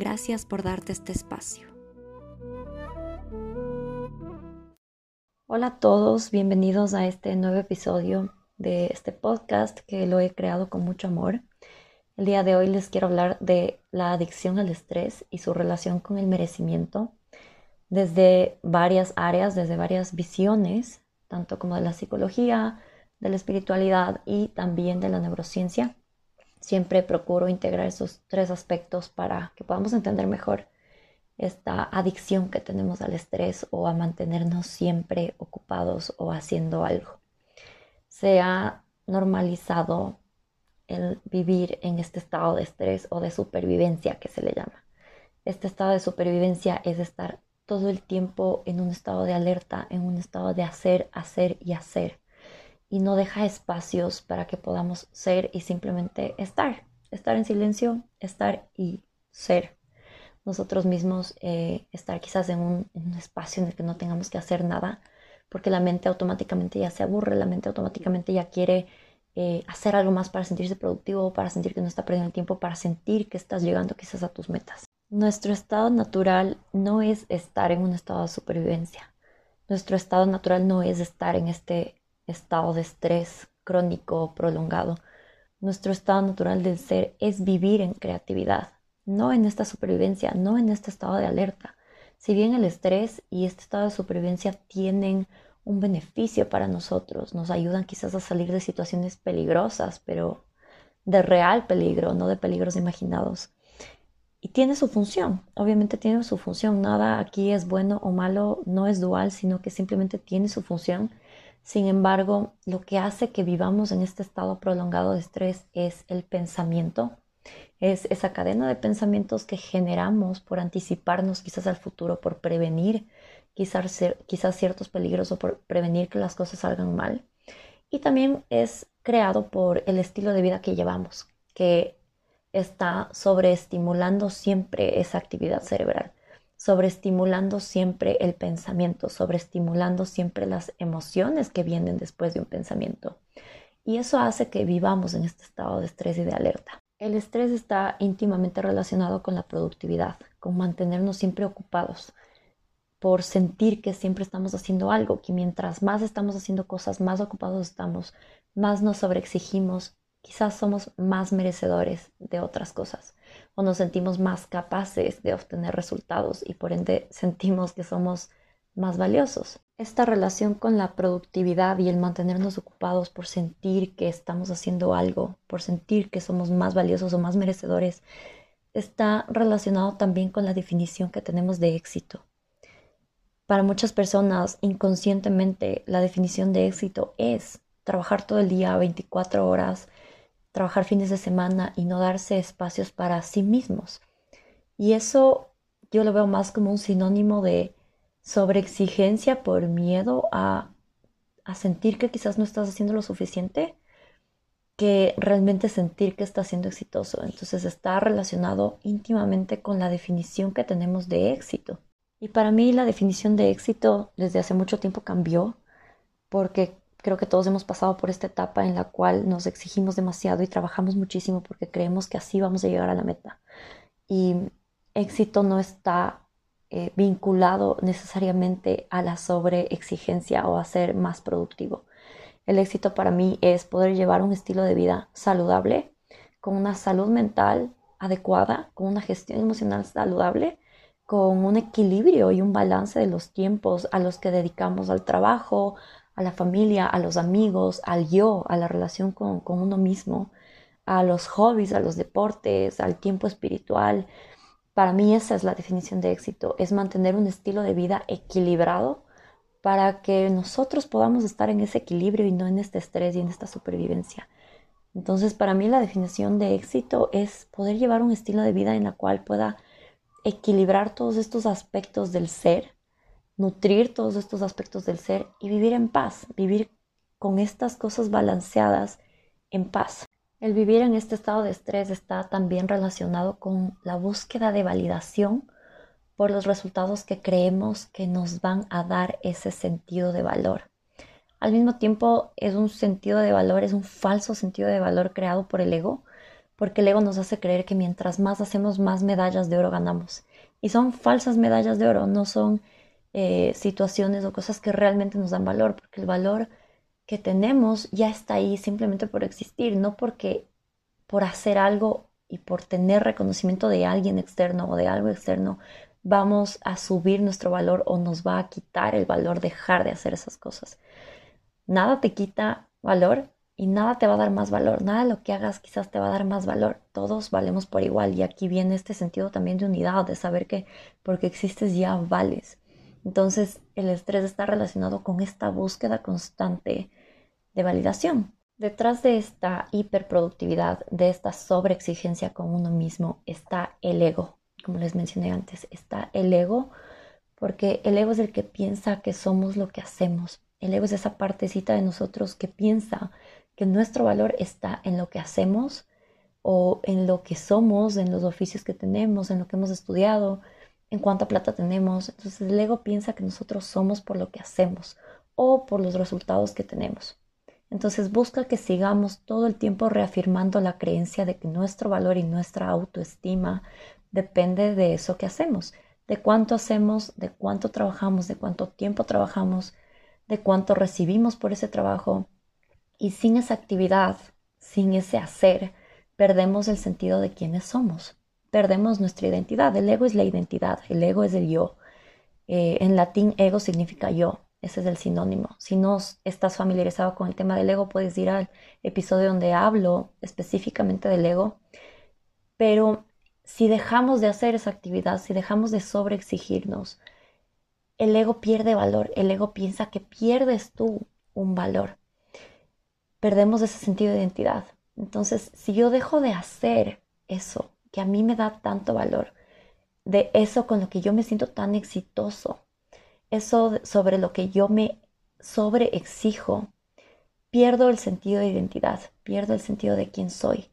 Gracias por darte este espacio. Hola a todos, bienvenidos a este nuevo episodio de este podcast que lo he creado con mucho amor. El día de hoy les quiero hablar de la adicción al estrés y su relación con el merecimiento desde varias áreas, desde varias visiones, tanto como de la psicología, de la espiritualidad y también de la neurociencia. Siempre procuro integrar esos tres aspectos para que podamos entender mejor esta adicción que tenemos al estrés o a mantenernos siempre ocupados o haciendo algo. Se ha normalizado el vivir en este estado de estrés o de supervivencia que se le llama. Este estado de supervivencia es estar todo el tiempo en un estado de alerta, en un estado de hacer, hacer y hacer. Y no deja espacios para que podamos ser y simplemente estar. Estar en silencio, estar y ser nosotros mismos eh, estar quizás en un, espacio en el que no tengamos que hacer nada, porque la mente automáticamente ya se aburre, la mente automáticamente ya quiere eh, hacer algo más para sentirse productivo, para sentir que no está perdiendo el tiempo, para sentir que estás llegando quizás a tus metas. Nuestro estado natural no es estar en un estado de supervivencia. Nuestro estado natural no es estar en este estado de estrés crónico prolongado. Nuestro estado natural del ser es vivir en creatividad, no en esta supervivencia, no en este estado de alerta. Si bien el estrés y este estado de supervivencia tienen un beneficio para nosotros, nos ayudan quizás a salir de situaciones peligrosas, pero de real peligro, no de peligros imaginados. Y tiene su función, obviamente tiene su función, nada aquí es bueno o malo, no es dual, sino que simplemente tiene su función. Sin embargo, lo que hace que vivamos en este estado prolongado de estrés es el pensamiento, es esa cadena de pensamientos que generamos por anticiparnos quizás al futuro, por prevenir quizás, quizás ciertos peligros o por prevenir que las cosas salgan mal. Y también es creado por el estilo de vida que llevamos, que está sobreestimulando siempre esa actividad cerebral, sobreestimulando siempre el pensamiento, sobreestimulando siempre las emociones que vienen después de un pensamiento. Y eso hace que vivamos en este estado de estrés y de alerta. El estrés está íntimamente relacionado con la productividad, con mantenernos siempre ocupados, por sentir que siempre estamos haciendo algo, que mientras más estamos haciendo cosas, más ocupados estamos, más nos sobreexigimos, quizás somos más merecedores de otras cosas o nos sentimos más capaces de obtener resultados y por ende sentimos que somos más valiosos. Esta relación con la productividad y el mantenernos ocupados por sentir que estamos haciendo algo, por sentir que somos más valiosos o más merecedores, está relacionado también con la definición que tenemos de éxito. Para muchas personas, inconscientemente, la definición de éxito es trabajar todo el día 24 horas, trabajar fines de semana y no darse espacios para sí mismos. Y eso yo lo veo más como un sinónimo de sobreexigencia por miedo a, sentir que quizás no estás haciendo lo suficiente que realmente sentir que estás siendo exitoso. Entonces está relacionado íntimamente con la definición que tenemos de éxito. Y para mí la definición de éxito desde hace mucho tiempo cambió porque creo que todos hemos pasado por esta etapa en la cual nos exigimos demasiado y trabajamos muchísimo porque creemos que así vamos a llegar a la meta. Y éxito no está eh, vinculado necesariamente a la sobreexigencia o a ser más productivo. El éxito para mí es poder llevar un estilo de vida saludable, con una salud mental adecuada, con una gestión emocional saludable, con un equilibrio y un balance de los tiempos a los que dedicamos al trabajo, a la familia, a los amigos, al yo, a la relación con, con uno mismo, a los hobbies, a los deportes, al tiempo espiritual, para mí esa es la definición de éxito, es mantener un estilo de vida equilibrado para que nosotros podamos estar en ese equilibrio y no en este estrés y en esta supervivencia. Entonces, para mí la definición de éxito es poder llevar un estilo de vida en la cual pueda equilibrar todos estos aspectos del ser, nutrir todos estos aspectos del ser y vivir en paz, vivir con estas cosas balanceadas en paz. El vivir en este estado de estrés está también relacionado con la búsqueda de validación por los resultados que creemos que nos van a dar ese sentido de valor. Al mismo tiempo es un sentido de valor, es un falso sentido de valor creado por el ego, porque el ego nos hace creer que mientras más hacemos, más medallas de oro ganamos. Y son falsas medallas de oro, no son eh, situaciones o cosas que realmente nos dan valor, porque el valor que tenemos ya está ahí simplemente por existir, no porque por hacer algo y por tener reconocimiento de alguien externo o de algo externo vamos a subir nuestro valor o nos va a quitar el valor dejar de hacer esas cosas. Nada te quita valor y nada te va a dar más valor. Nada de lo que hagas quizás te va a dar más valor. Todos valemos por igual y aquí viene este sentido también de unidad, de saber que porque existes ya vales. Entonces el estrés está relacionado con esta búsqueda constante de validación. Detrás de esta hiperproductividad, de esta sobreexigencia con uno mismo, está el ego. Como les mencioné antes, está el ego, porque el ego es el que piensa que somos lo que hacemos. El ego es esa partecita de nosotros que piensa que nuestro valor está en lo que hacemos o en lo que somos, en los oficios que tenemos, en lo que hemos estudiado, en cuánta plata tenemos. Entonces el ego piensa que nosotros somos por lo que hacemos o por los resultados que tenemos. Entonces busca que sigamos todo el tiempo reafirmando la creencia de que nuestro valor y nuestra autoestima depende de eso que hacemos, de cuánto hacemos, de cuánto trabajamos, de cuánto tiempo trabajamos, de cuánto recibimos por ese trabajo. Y sin esa actividad, sin ese hacer, perdemos el sentido de quiénes somos, perdemos nuestra identidad. El ego es la identidad, el ego es el yo. Eh, en latín, ego significa yo. Ese es el sinónimo. Si no estás familiarizado con el tema del ego, puedes ir al episodio donde hablo específicamente del ego. Pero si dejamos de hacer esa actividad, si dejamos de sobreexigirnos, el ego pierde valor. El ego piensa que pierdes tú un valor. Perdemos ese sentido de identidad. Entonces, si yo dejo de hacer eso que a mí me da tanto valor, de eso con lo que yo me siento tan exitoso, eso sobre lo que yo me sobreexijo, pierdo el sentido de identidad, pierdo el sentido de quién soy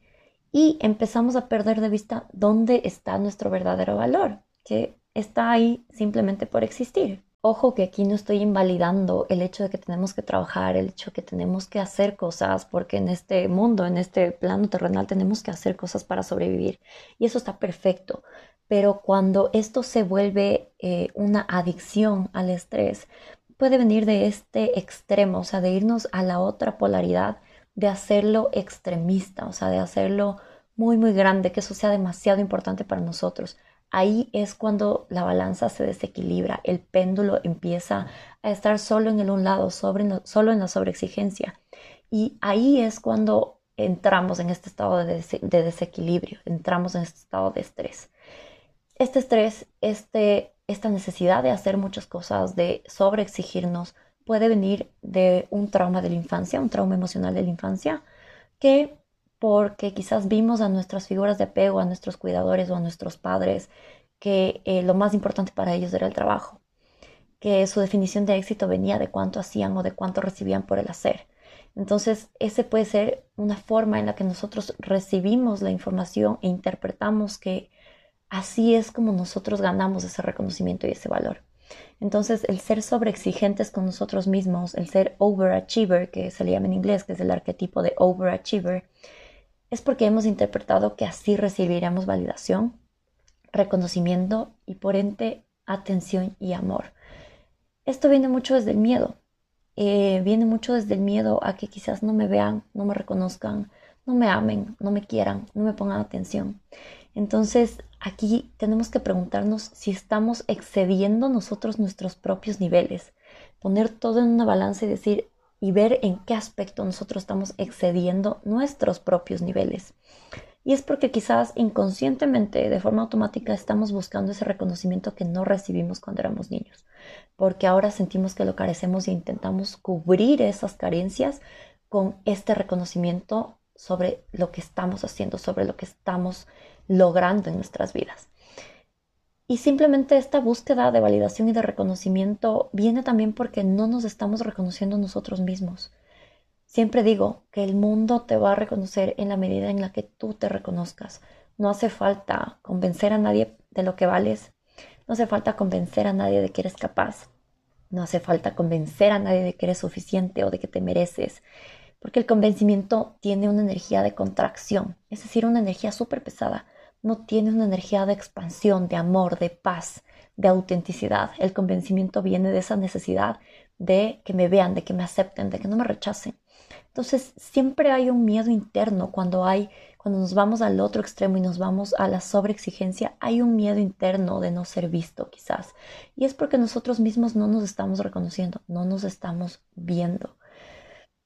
y empezamos a perder de vista dónde está nuestro verdadero valor, que está ahí simplemente por existir. Ojo que aquí no estoy invalidando el hecho de que tenemos que trabajar, el hecho de que tenemos que hacer cosas, porque en este mundo, en este plano terrenal, tenemos que hacer cosas para sobrevivir. Y eso está perfecto. Pero cuando esto se vuelve eh, una adicción al estrés, puede venir de este extremo, o sea, de irnos a la otra polaridad, de hacerlo extremista, o sea, de hacerlo muy, muy grande, que eso sea demasiado importante para nosotros. Ahí es cuando la balanza se desequilibra, el péndulo empieza a estar solo en el un lado, solo en la sobreexigencia. Y ahí es cuando entramos en este estado de, de desequilibrio, entramos en este estado de estrés este estrés, este, esta necesidad de hacer muchas cosas, de sobreexigirnos, puede venir de un trauma de la infancia, un trauma emocional de la infancia, que porque quizás vimos a nuestras figuras de apego, a nuestros cuidadores o a nuestros padres, que eh, lo más importante para ellos era el trabajo, que su definición de éxito venía de cuánto hacían o de cuánto recibían por el hacer. Entonces, ese puede ser una forma en la que nosotros recibimos la información e interpretamos que así es como nosotros ganamos ese reconocimiento y ese valor. Entonces, el ser sobreexigentes con nosotros mismos, el ser overachiever, que se le llama en inglés, que es el arquetipo de overachiever, es porque hemos interpretado que así recibiremos validación, reconocimiento y por ende atención y amor. Esto viene mucho desde el miedo. Eh, viene mucho desde el miedo a que quizás no me vean, no me reconozcan, no me amen, no me quieran, no me pongan atención. Entonces, aquí tenemos que preguntarnos si estamos excediendo nosotros nuestros propios niveles. Poner todo en una balanza y decir y ver en qué aspecto nosotros estamos excediendo nuestros propios niveles. Y es porque quizás inconscientemente, de forma automática, estamos buscando ese reconocimiento que no recibimos cuando éramos niños. Porque ahora sentimos que lo carecemos e intentamos cubrir esas carencias con este reconocimiento sobre lo que estamos haciendo, sobre lo que estamos logrando en nuestras vidas. Y simplemente esta búsqueda de validación y de reconocimiento viene también porque no nos estamos reconociendo nosotros mismos. Siempre digo que el mundo te va a reconocer en la medida en la que tú te reconozcas. No hace falta convencer a nadie de lo que vales. No hace falta convencer a nadie de que eres capaz. No hace falta convencer a nadie de que eres suficiente o de que te mereces. Porque el convencimiento tiene una energía de contracción, es decir, una energía súper pesada no tiene una energía de expansión, de amor, de paz, de autenticidad. El convencimiento viene de esa necesidad de que me vean, de que me acepten, de que no me rechacen. Entonces, siempre hay un miedo interno cuando hay cuando nos vamos al otro extremo y nos vamos a la sobreexigencia, hay un miedo interno de no ser visto, quizás. Y es porque nosotros mismos no nos estamos reconociendo, no nos estamos viendo.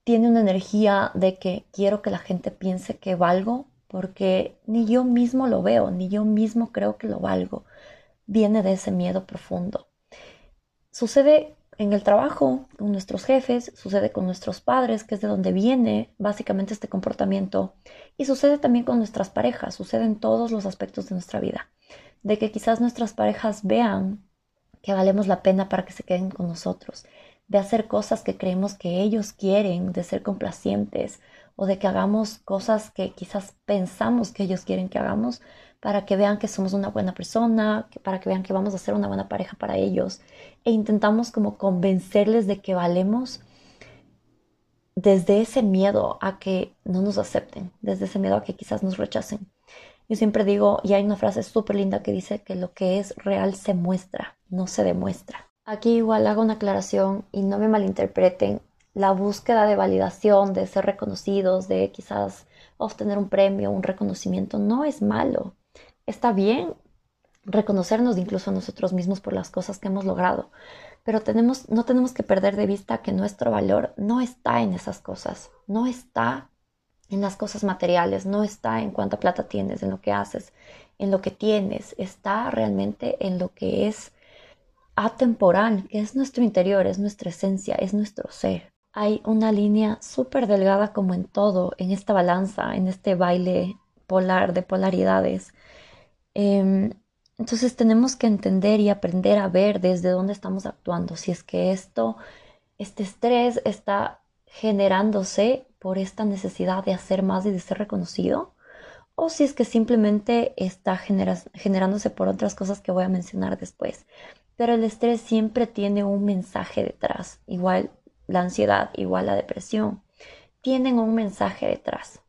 Tiene una energía de que quiero que la gente piense que valgo porque ni yo mismo lo veo, ni yo mismo creo que lo valgo. Viene de ese miedo profundo. Sucede en el trabajo, con nuestros jefes, sucede con nuestros padres, que es de donde viene básicamente este comportamiento, y sucede también con nuestras parejas, sucede en todos los aspectos de nuestra vida, de que quizás nuestras parejas vean que valemos la pena para que se queden con nosotros, de hacer cosas que creemos que ellos quieren, de ser complacientes, o de que hagamos cosas que quizás pensamos que ellos quieren que hagamos para que vean que somos una buena persona, para que vean que vamos a ser una buena pareja para ellos. E intentamos como convencerles de que valemos desde ese miedo a que no nos acepten, desde ese miedo a que quizás nos rechacen. Yo siempre digo, y hay una frase súper linda que dice que lo que es real se muestra, no se demuestra. Aquí igual hago una aclaración y no me malinterpreten la búsqueda de validación, de ser reconocidos, de quizás obtener un premio, un reconocimiento, no es malo. Está bien reconocernos incluso a nosotros mismos por las cosas que hemos logrado, pero tenemos, no tenemos que perder de vista que nuestro valor no está en esas cosas, no está en las cosas materiales, no está en cuánta plata tienes, en lo que haces, en lo que tienes, está realmente en lo que es atemporal, que es nuestro interior, es nuestra esencia, es nuestro ser hay una línea súper delgada como en todo, en esta balanza, en este baile polar de polaridades. Em, entonces tenemos que entender y aprender a ver desde dónde estamos actuando. Si es que esto, este estrés está generándose por esta necesidad de hacer más y de ser reconocido, o si es que simplemente está generándose por otras cosas que voy a mencionar después. Pero el estrés siempre tiene un mensaje detrás. Igual la ansiedad igual la depresión, tienen un mensaje detrás.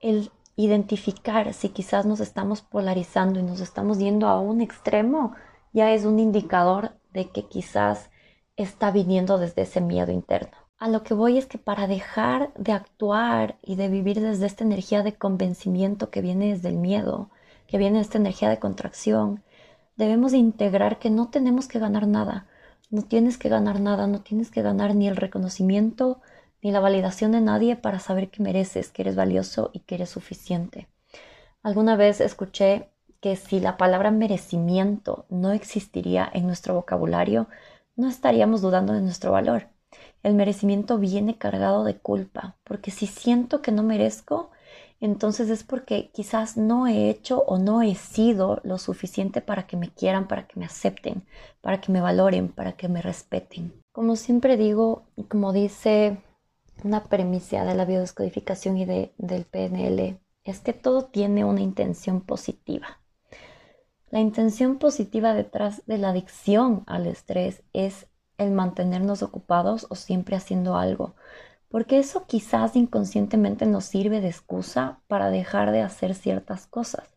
El identificar si quizás nos estamos polarizando y nos estamos yendo a un extremo ya es un indicador de que quizás está viniendo desde ese miedo interno. A lo que voy es que para dejar de actuar y de vivir desde esta energía de convencimiento que viene desde el miedo, que viene de esta energía de contracción, debemos integrar que no tenemos que ganar nada, no tienes que ganar nada, no tienes que ganar ni el reconocimiento ni la validación de nadie para saber que mereces, que eres valioso y que eres suficiente. Alguna vez escuché que si la palabra merecimiento no existiría en nuestro vocabulario, no estaríamos dudando de nuestro valor. El merecimiento viene cargado de culpa, porque si siento que no merezco, entonces es porque quizás no he hecho o no he sido lo suficiente para que me quieran, para que me acepten, para que me valoren, para que me respeten. Como siempre digo, y como dice una premisa de la biodescodificación y de, del PNL, es que todo tiene una intención positiva. La intención positiva detrás de la adicción al estrés es el mantenernos ocupados o siempre haciendo algo, porque eso quizás inconscientemente nos sirve de excusa para dejar de hacer ciertas cosas,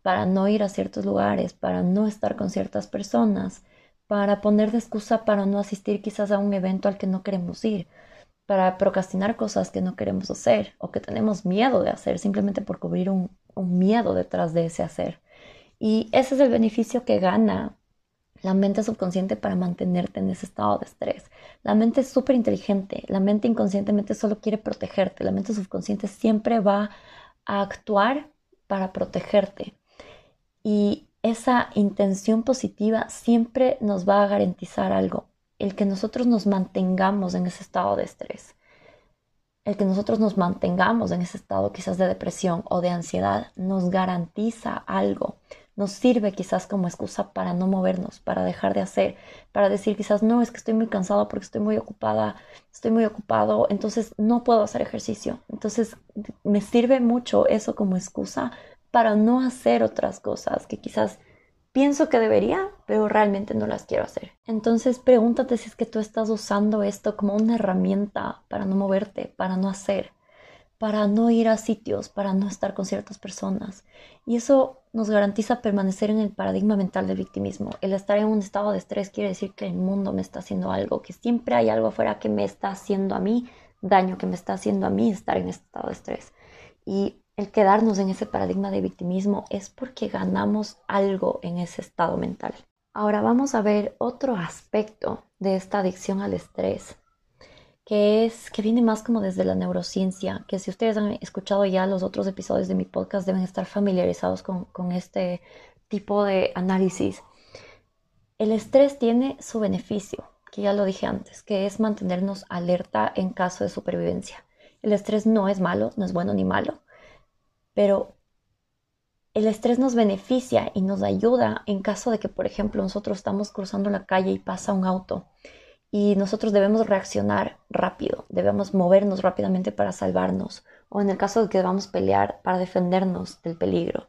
para no ir a ciertos lugares, para no estar con ciertas personas, para poner de excusa para no asistir quizás a un evento al que no queremos ir, para procrastinar cosas que no queremos hacer o que tenemos miedo de hacer simplemente por cubrir un, un miedo detrás de ese hacer. Y ese es el beneficio que gana la mente subconsciente para mantenerte en ese estado de estrés. La mente es súper inteligente, la mente inconscientemente solo quiere protegerte, la mente subconsciente siempre va a actuar para protegerte. Y esa intención positiva siempre nos va a garantizar algo, el que nosotros nos mantengamos en ese estado de estrés, el que nosotros nos mantengamos en ese estado quizás de depresión o de ansiedad, nos garantiza algo, nos sirve quizás como excusa para no movernos, para dejar de hacer, para decir quizás no, es que estoy muy cansado porque estoy muy ocupada, estoy muy ocupado, entonces no puedo hacer ejercicio. Entonces me sirve mucho eso como excusa para no hacer otras cosas que quizás pienso que debería, pero realmente no las quiero hacer. Entonces pregúntate si es que tú estás usando esto como una herramienta para no moverte, para no hacer, para no ir a sitios, para no estar con ciertas personas. Y eso nos garantiza permanecer en el paradigma mental del victimismo. El estar en un estado de estrés quiere decir que el mundo me está haciendo algo, que siempre hay algo afuera que me está haciendo a mí daño, que me está haciendo a mí estar en este estado de estrés. Y el quedarnos en ese paradigma de victimismo es porque ganamos algo en ese estado mental. Ahora vamos a ver otro aspecto de esta adicción al estrés, que es que viene más como desde la neurociencia, que si ustedes han escuchado ya los otros episodios de mi podcast deben estar familiarizados con, con este tipo de análisis. El estrés tiene su beneficio, que ya lo dije antes, que es mantenernos alerta en caso de supervivencia. El estrés no es malo, no es bueno ni malo pero el estrés nos beneficia y nos ayuda en caso de que, por ejemplo, nosotros estamos cruzando la calle y pasa un auto y nosotros debemos reaccionar rápido, debemos movernos rápidamente para salvarnos o en el caso de que debamos pelear para defendernos del peligro.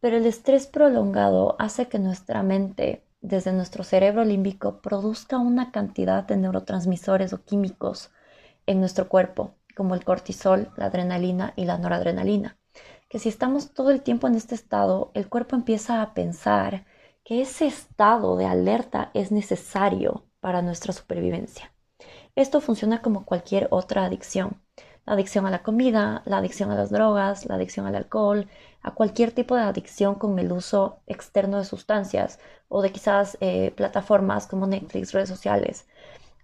Pero el estrés prolongado hace que nuestra mente, desde nuestro cerebro límbico, produzca una cantidad de neurotransmisores o químicos en nuestro cuerpo, como el cortisol, la adrenalina y la noradrenalina que si estamos todo el tiempo en este estado, el cuerpo empieza a pensar que ese estado de alerta es necesario para nuestra supervivencia. Esto funciona como cualquier otra adicción. La adicción a la comida, la adicción a las drogas, la adicción al alcohol, a cualquier tipo de adicción con el uso externo de sustancias o de quizás eh, plataformas como Netflix, redes sociales.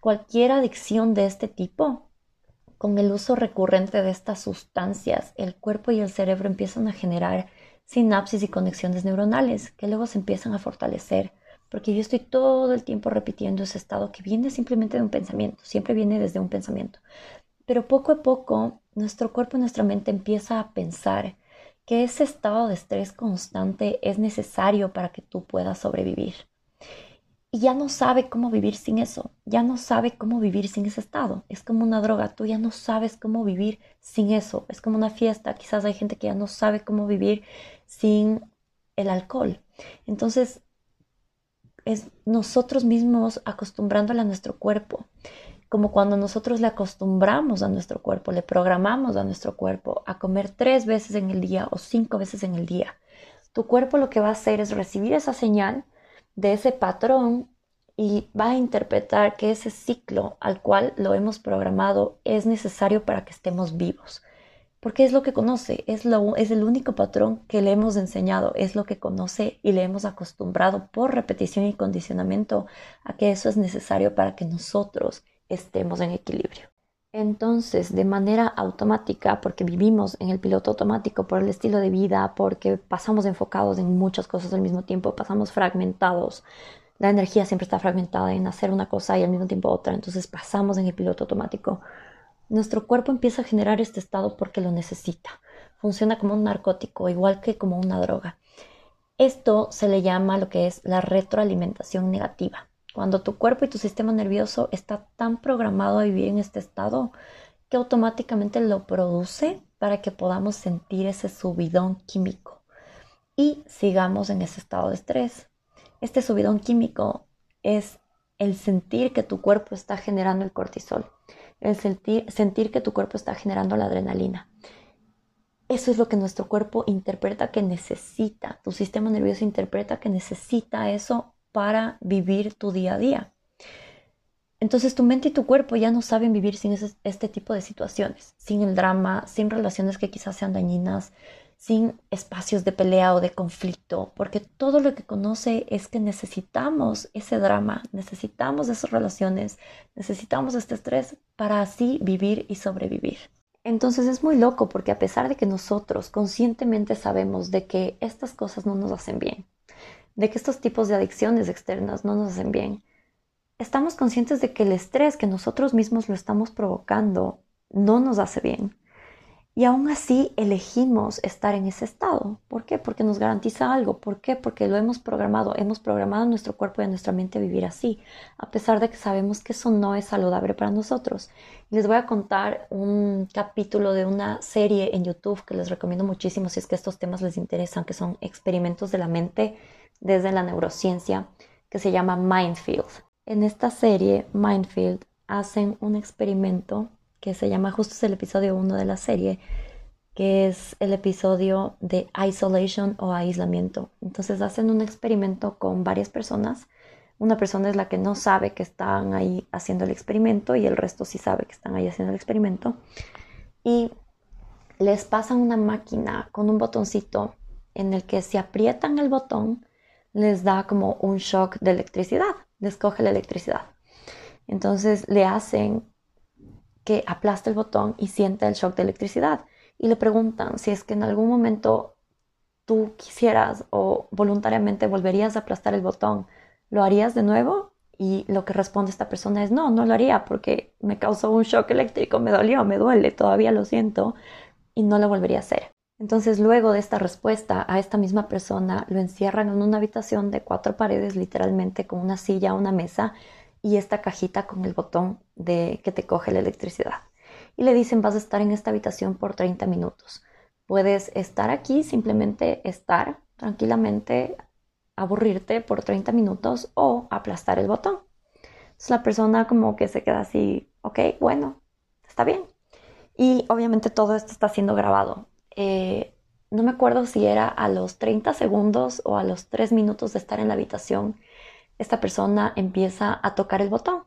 Cualquier adicción de este tipo con el uso recurrente de estas sustancias, el cuerpo y el cerebro empiezan a generar sinapsis y conexiones neuronales que luego se empiezan a fortalecer, porque yo estoy todo el tiempo repitiendo ese estado que viene simplemente de un pensamiento, siempre viene desde un pensamiento. Pero poco a poco nuestro cuerpo nuestra mente empieza a pensar que ese estado de estrés constante es necesario para que tú puedas sobrevivir y ya no sabe cómo vivir sin eso, ya no sabe cómo vivir sin ese estado. Es como una droga, tú ya no sabes cómo vivir sin eso. Es como una fiesta, quizás hay gente que ya no sabe cómo vivir sin el alcohol. Entonces, es nosotros mismos acostumbrándole a nuestro cuerpo, como cuando nosotros le acostumbramos a nuestro cuerpo, le programamos a nuestro cuerpo a comer tres veces en el día o cinco veces en el día. Tu cuerpo lo que va a hacer es recibir esa señal, de ese patrón y va a interpretar que ese ciclo al cual lo hemos programado es necesario para que estemos vivos. Porque es lo que conoce, es, lo, es el único patrón que le hemos enseñado, es lo que conoce y le hemos acostumbrado por repetición y condicionamiento a que eso es necesario para que nosotros estemos en equilibrio. Entonces, de manera automática, porque vivimos en el piloto automático por el estilo de vida, porque pasamos enfocados en muchas cosas al mismo tiempo, pasamos fragmentados, la energía siempre está fragmentada en hacer una cosa y al mismo tiempo otra, entonces pasamos en el piloto automático. Nuestro cuerpo empieza a generar este estado porque lo necesita. Funciona como un narcótico, igual que como una droga. Esto se le llama lo que es la retroalimentación negativa. Cuando tu cuerpo y tu sistema nervioso está tan programado a vivir en este estado que automáticamente lo produce para que podamos sentir ese subidón químico y sigamos en ese estado de estrés. Este subidón químico es el sentir que tu cuerpo está generando el cortisol, el sentir, sentir que tu cuerpo está generando la adrenalina. Eso es lo que nuestro cuerpo interpreta que necesita, tu sistema nervioso interpreta que necesita eso para vivir tu día a día. Entonces tu mente y tu cuerpo ya no saben vivir sin este tipo de situaciones, sin el drama, sin relaciones que quizás sean dañinas, sin espacios de pelea o de conflicto, porque todo lo que conoce es que necesitamos ese drama, necesitamos esas relaciones, necesitamos este estrés para así vivir y sobrevivir. Entonces es muy loco porque a pesar de que nosotros conscientemente sabemos de que estas cosas no nos hacen bien, de que estos tipos de adicciones externas no nos hacen bien. Estamos conscientes de que el estrés que nosotros mismos lo estamos provocando no nos hace bien. Y aún así elegimos estar en ese estado. ¿Por qué? Porque nos garantiza algo. ¿Por qué? Porque lo hemos programado. Hemos programado nuestro cuerpo y nuestra mente a vivir así, a pesar de que sabemos que eso no es saludable para nosotros. Les voy a contar un capítulo de una serie en YouTube que les recomiendo muchísimo si es que estos temas les interesan, que son experimentos de la mente desde la neurociencia, que se llama Mindfield. En esta serie, Mindfield, hacen un experimento que se llama justo es el episodio 1 de la serie, que es el episodio de isolation o aislamiento. Entonces hacen un experimento con varias personas. Una persona es la que no sabe que están ahí haciendo el experimento y el resto sí sabe que están ahí haciendo el experimento. Y les pasan una máquina con un botoncito en el que si aprietan el botón les da como un shock de electricidad, les coge la electricidad. Entonces le hacen que aplasta el botón y siente el shock de electricidad. Y le preguntan si es que en algún momento tú quisieras o voluntariamente volverías a aplastar el botón, ¿lo harías de nuevo? Y lo que responde esta persona es no, no lo haría porque me causó un shock eléctrico, me dolió, me duele, todavía lo siento y no lo volvería a hacer. Entonces luego de esta respuesta a esta misma persona lo encierran en una habitación de cuatro paredes literalmente con una silla, una mesa y esta cajita con el botón de que te coge la electricidad. Y le dicen, vas a estar en esta habitación por 30 minutos. Puedes estar aquí, simplemente estar tranquilamente, aburrirte por 30 minutos o aplastar el botón. Entonces la persona como que se queda así, ok, bueno, está bien. Y obviamente todo esto está siendo grabado. Eh, no me acuerdo si era a los 30 segundos o a los 3 minutos de estar en la habitación esta persona empieza a tocar el botón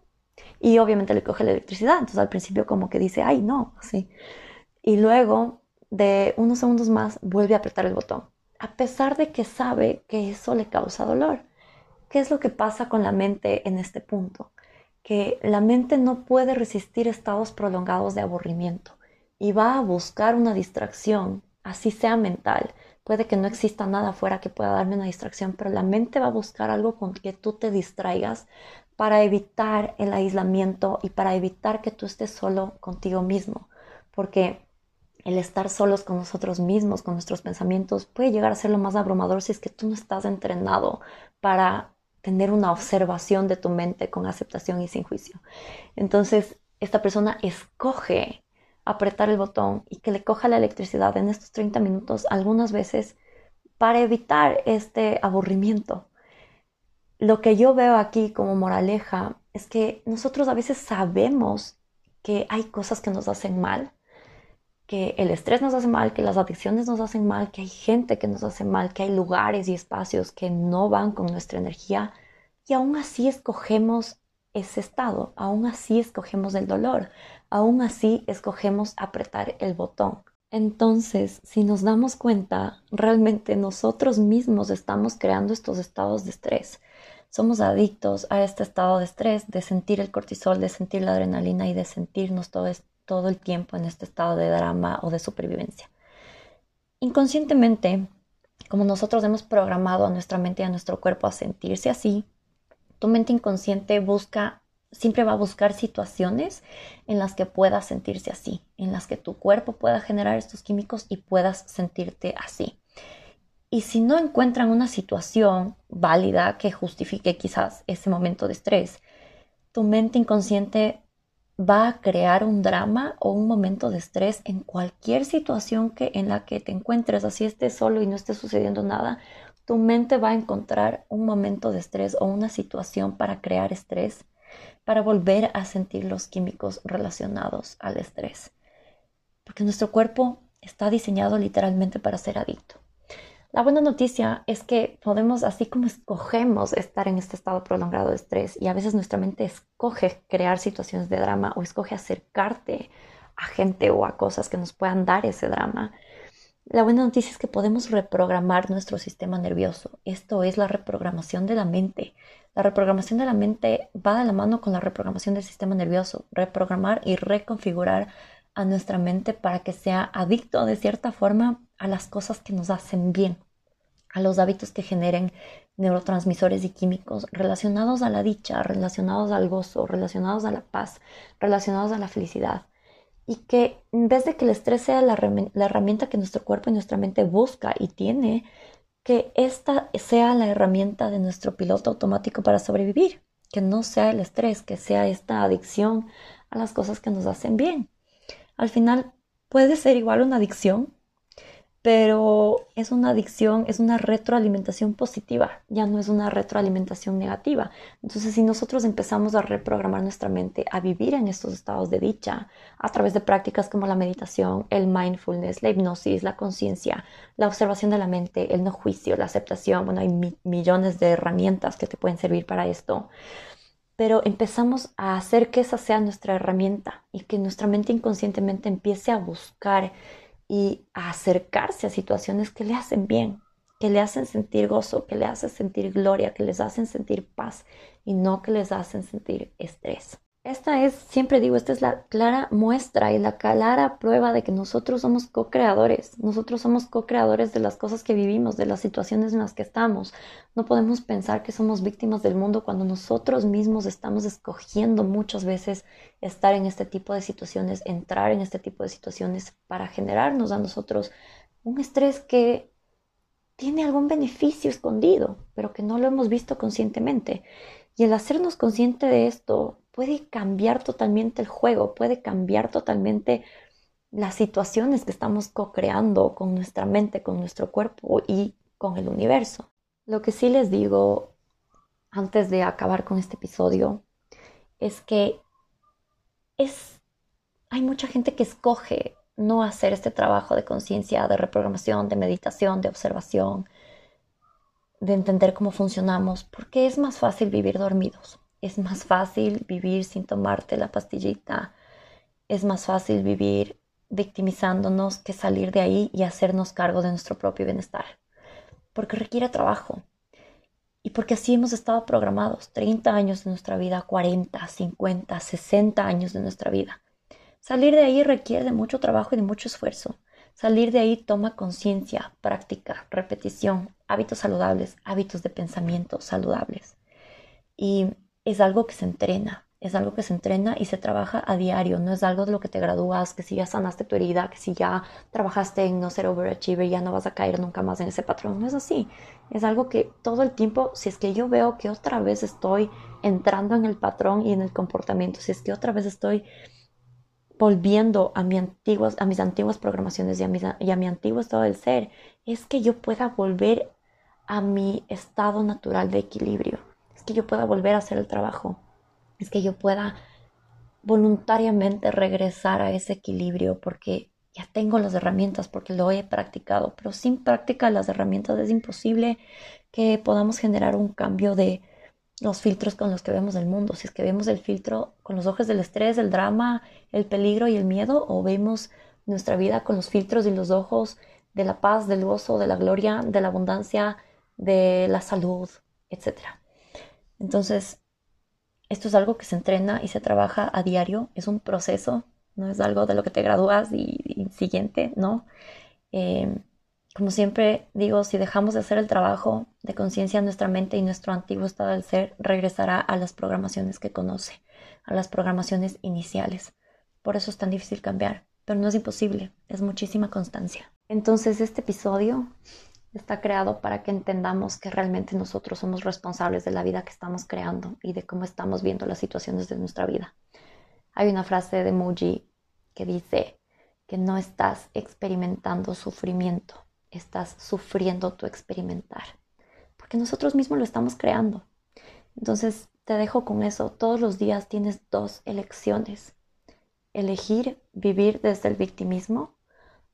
y obviamente le coge la electricidad. Entonces al principio como que dice, ay, no, así. Y luego de unos segundos más vuelve a apretar el botón, a pesar de que sabe que eso le causa dolor. ¿Qué es lo que pasa con la mente en este punto? Que la mente no puede resistir estados prolongados de aburrimiento y va a buscar una distracción, así sea mental, Puede que no exista nada afuera que pueda darme una distracción, pero la mente va a buscar algo con que tú te distraigas para evitar el aislamiento y para evitar que tú estés solo contigo mismo. Porque el estar solos con nosotros mismos, con nuestros pensamientos, puede llegar a ser lo más abrumador si es que tú no estás entrenado para tener una observación de tu mente con aceptación y sin juicio. Entonces, esta persona escoge apretar el botón y que le coja la electricidad en estos 30 minutos algunas veces para evitar este aburrimiento. Lo que yo veo aquí como moraleja es que nosotros a veces sabemos que hay cosas que nos hacen mal, que el estrés nos hace mal, que las adicciones nos hacen mal, que hay gente que nos hace mal, que hay lugares y espacios que no van con nuestra energía y aún así escogemos ese estado, aún así escogemos el dolor, aún así escogemos apretar el botón. Entonces, si nos damos cuenta, realmente nosotros mismos estamos creando estos estados de estrés. Somos adictos a este estado de estrés, de sentir el cortisol, de sentir la adrenalina y de sentirnos todo, el tiempo en este estado de drama o de supervivencia. Inconscientemente, como nosotros hemos programado a nuestra mente y a nuestro cuerpo a sentirse así, tu mente inconsciente busca, siempre va a buscar situaciones en las que puedas sentirse así, en las que tu cuerpo pueda generar estos químicos y puedas sentirte así. Y si no encuentran una situación válida que justifique quizás ese momento de estrés, tu mente inconsciente va a crear un drama o un momento de estrés en cualquier situación que en la que te encuentres, así estés solo y no esté sucediendo nada, tu mente va a encontrar un momento de estrés o una situación para crear estrés, para volver a sentir los químicos relacionados al estrés. Porque nuestro cuerpo está diseñado literalmente para ser adicto. La buena noticia es que podemos, así como escogemos estar en este estado prolongado de estrés y a veces nuestra mente escoge crear situaciones de drama o escoge acercarte a gente o a cosas que nos puedan dar ese drama, la buena noticia es que podemos reprogramar nuestro sistema nervioso. Esto es la reprogramación de la mente. La reprogramación de la mente va de la mano con la reprogramación del sistema nervioso. Reprogramar y reconfigurar a nuestra mente para que sea adicto de cierta forma a las cosas que nos hacen bien, a los hábitos que generen neurotransmisores y químicos relacionados a la dicha, relacionados al gozo, relacionados a la paz, relacionados a la felicidad. y que en vez de que el estrés sea la, herramienta que nuestro cuerpo y nuestra mente busca y tiene, que esta sea la herramienta de nuestro piloto automático para sobrevivir, que no sea el estrés, que sea esta adicción a las cosas que nos hacen bien. Al final puede ser igual una adicción, pero es una adicción, es una retroalimentación positiva, ya no es una retroalimentación negativa. Entonces, si nosotros empezamos a reprogramar nuestra mente a vivir en estos estados de dicha a través de prácticas como la meditación, el mindfulness, la hipnosis, la conciencia, la observación de la mente, el no juicio, la aceptación, bueno, hay millones de herramientas que te pueden servir para esto. Pero empezamos a hacer que esa sea nuestra herramienta y que nuestra mente inconscientemente empiece a buscar y acercarse a situaciones que le hacen bien, que le hacen sentir gozo, que le hacen sentir gloria, que les hacen sentir paz y no que les hacen sentir estrés. Esta es, siempre digo, esta es la clara muestra y la clara prueba de que nosotros somos co-creadores. Nosotros somos co-creadores de las cosas que vivimos, de las situaciones en las que estamos. No podemos pensar que somos víctimas del mundo cuando nosotros mismos estamos escogiendo muchas veces estar en este tipo de situaciones, entrar en este tipo de situaciones para generarnos a nosotros un estrés que tiene algún beneficio escondido, pero que no lo hemos visto conscientemente. Y el hacernos consciente de esto puede cambiar totalmente el juego, puede cambiar totalmente las situaciones que estamos co-creando con nuestra mente, con nuestro cuerpo y con el universo. Lo que sí les digo antes de acabar con este episodio es que es hay mucha gente que escoge no hacer este trabajo de conciencia, de reprogramación, de meditación, de observación, de entender cómo funcionamos, porque es más fácil vivir dormidos. Es más fácil vivir sin tomarte la pastillita. Es más fácil vivir victimizándonos que salir de ahí y hacernos cargo de nuestro propio bienestar. Porque requiere trabajo. Y porque así hemos estado programados 30 años de nuestra vida, 40, 50, 60 años de nuestra vida. Salir de ahí requiere de mucho trabajo y de mucho esfuerzo. Salir de ahí toma conciencia, práctica, repetición, hábitos saludables, hábitos de pensamiento saludables. Y es algo que se entrena, es algo que se entrena y se trabaja a diario, no es algo de lo que te gradúas, que si ya sanaste tu herida, que si ya trabajaste en no ser overachiever, ya no vas a caer nunca más en ese patrón, no es así, es algo que todo el tiempo, si es que yo veo que otra vez estoy entrando en el patrón y en el comportamiento, si es que otra vez estoy volviendo a, mi antiguas, a mis antiguas programaciones y a, y a mi antiguo estado del ser, es que yo pueda volver a mi estado natural de equilibrio que yo pueda volver a hacer el trabajo, es que yo pueda voluntariamente regresar a ese equilibrio porque ya tengo las herramientas, porque lo he practicado, pero sin práctica las herramientas es imposible que podamos generar un cambio de los filtros con los que vemos el mundo. Si es que vemos el filtro con los ojos del estrés, el drama, el peligro y el miedo, o vemos nuestra vida con los filtros y los ojos de la paz, del gozo, de la gloria, de la abundancia, de la salud, etcétera. Entonces, esto es algo que se entrena y se trabaja a diario, es un proceso, no es algo de lo que te gradúas y, siguiente, ¿no? Em, como siempre digo, si dejamos de hacer el trabajo de conciencia en nuestra mente y nuestro antiguo estado del ser, regresará a las programaciones que conoce, a las programaciones iniciales. Por eso es tan difícil cambiar, pero no es imposible, es muchísima constancia. Entonces, este episodio está creado para que entendamos que realmente nosotros somos responsables de la vida que estamos creando y de cómo estamos viendo las situaciones de nuestra vida. Hay una frase de Muji que dice que no estás experimentando sufrimiento, estás sufriendo tu experimentar, porque nosotros mismos lo estamos creando. Entonces te dejo con eso, todos los días tienes dos elecciones, elegir vivir desde el victimismo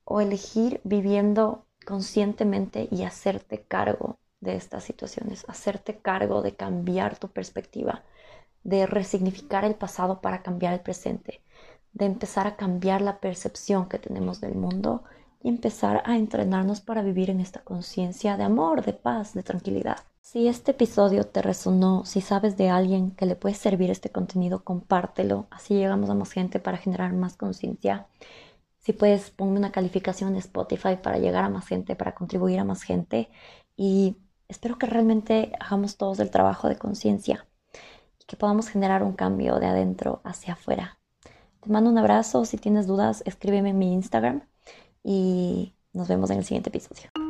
o elegir viviendo conscientemente y hacerte cargo de estas situaciones, hacerte cargo de cambiar tu perspectiva, de resignificar el pasado para cambiar el presente, de empezar a cambiar la percepción que tenemos del mundo y empezar a entrenarnos para vivir en esta conciencia de amor, de paz, de tranquilidad. Si este episodio te resonó, si sabes de alguien que le puede servir este contenido, compártelo, así llegamos a más gente para generar más conciencia. Si puedes, ponme una calificación en Spotify para llegar a más gente, para contribuir a más gente. Y espero que realmente hagamos todos el trabajo de conciencia y que podamos generar un cambio de adentro hacia afuera. Te mando un abrazo. Si tienes dudas, escríbeme en mi Instagram y nos vemos en el siguiente episodio.